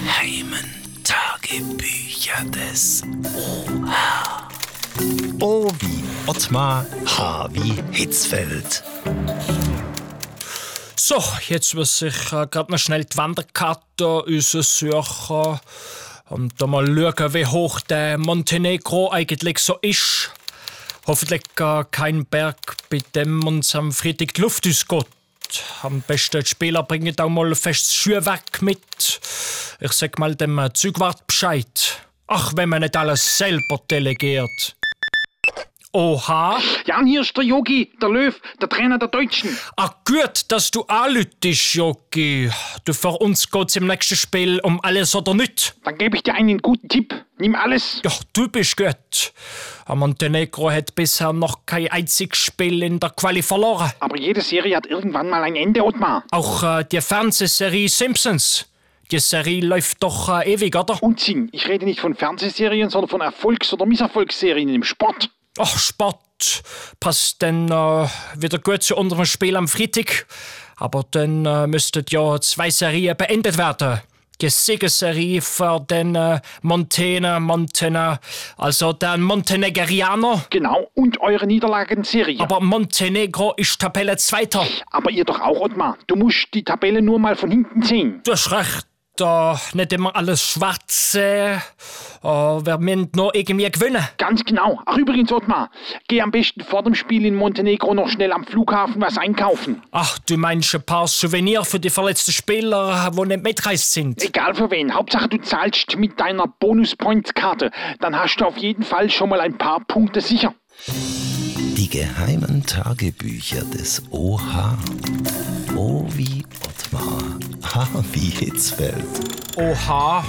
geheimen Tagebücher des OH. O wie Ottmar, H wie Hitzfeld. So, jetzt muss ich äh, gerade noch schnell die Wanderkarte suchen und da mal schauen, wie hoch der Montenegro eigentlich so ist. Hoffentlich äh, kein Berg, bei dem uns am Freitag die Luft ausgeht. Am besten die Spieler bringen auch mal festes Schuhwerk mit. Ich sag mal dem äh, Zugwart Bescheid. Ach, wenn man nicht alles selber delegiert. Oha. Ja, und hier ist der Yogi, der Löw, der Trainer der Deutschen. Ah, gut, dass du anlütest, Jogi. Du, für uns geht's im nächsten Spiel um alles oder nicht. Dann gebe ich dir einen guten Tipp. Nimm alles. Ja, du bist gut. Montenegro hat bisher noch kein einziges Spiel in der Quali verloren. Aber jede Serie hat irgendwann mal ein Ende, Ottmar. Auch äh, die Fernsehserie Simpsons. Die Serie läuft doch äh, ewig, oder? Unsinn. Ich rede nicht von Fernsehserien, sondern von Erfolgs- oder Misserfolgsserien im Sport. Ach, Sport. Passt dann äh, wieder gut zu unserem Spiel am Freitag. Aber dann äh, müssten ja zwei Serien beendet werden. Die Siegesserie für den äh, Montene, Montena, also den Montenegerianer. Genau. Und eure Niederlagenserie. Aber Montenegro ist Tabelle Zweiter. Aber ihr doch auch, Ottmar. Du musst die Tabelle nur mal von hinten sehen. Du hast recht. Da nicht immer alles schwarz. Äh, wir müssen nur irgendwie gewinnen. Ganz genau. Ach, übrigens, Ottmar, geh am besten vor dem Spiel in Montenegro noch schnell am Flughafen was einkaufen. Ach, du meinst ein paar Souvenirs für die verletzten Spieler, die nicht mitreist sind? Egal für wen. Hauptsache, du zahlst mit deiner Bonus-Points-Karte. Dann hast du auf jeden Fall schon mal ein paar Punkte sicher. Die geheimen Tagebücher des OH. O wie Ottmar, Oha, wie Hitzfeld. Oha.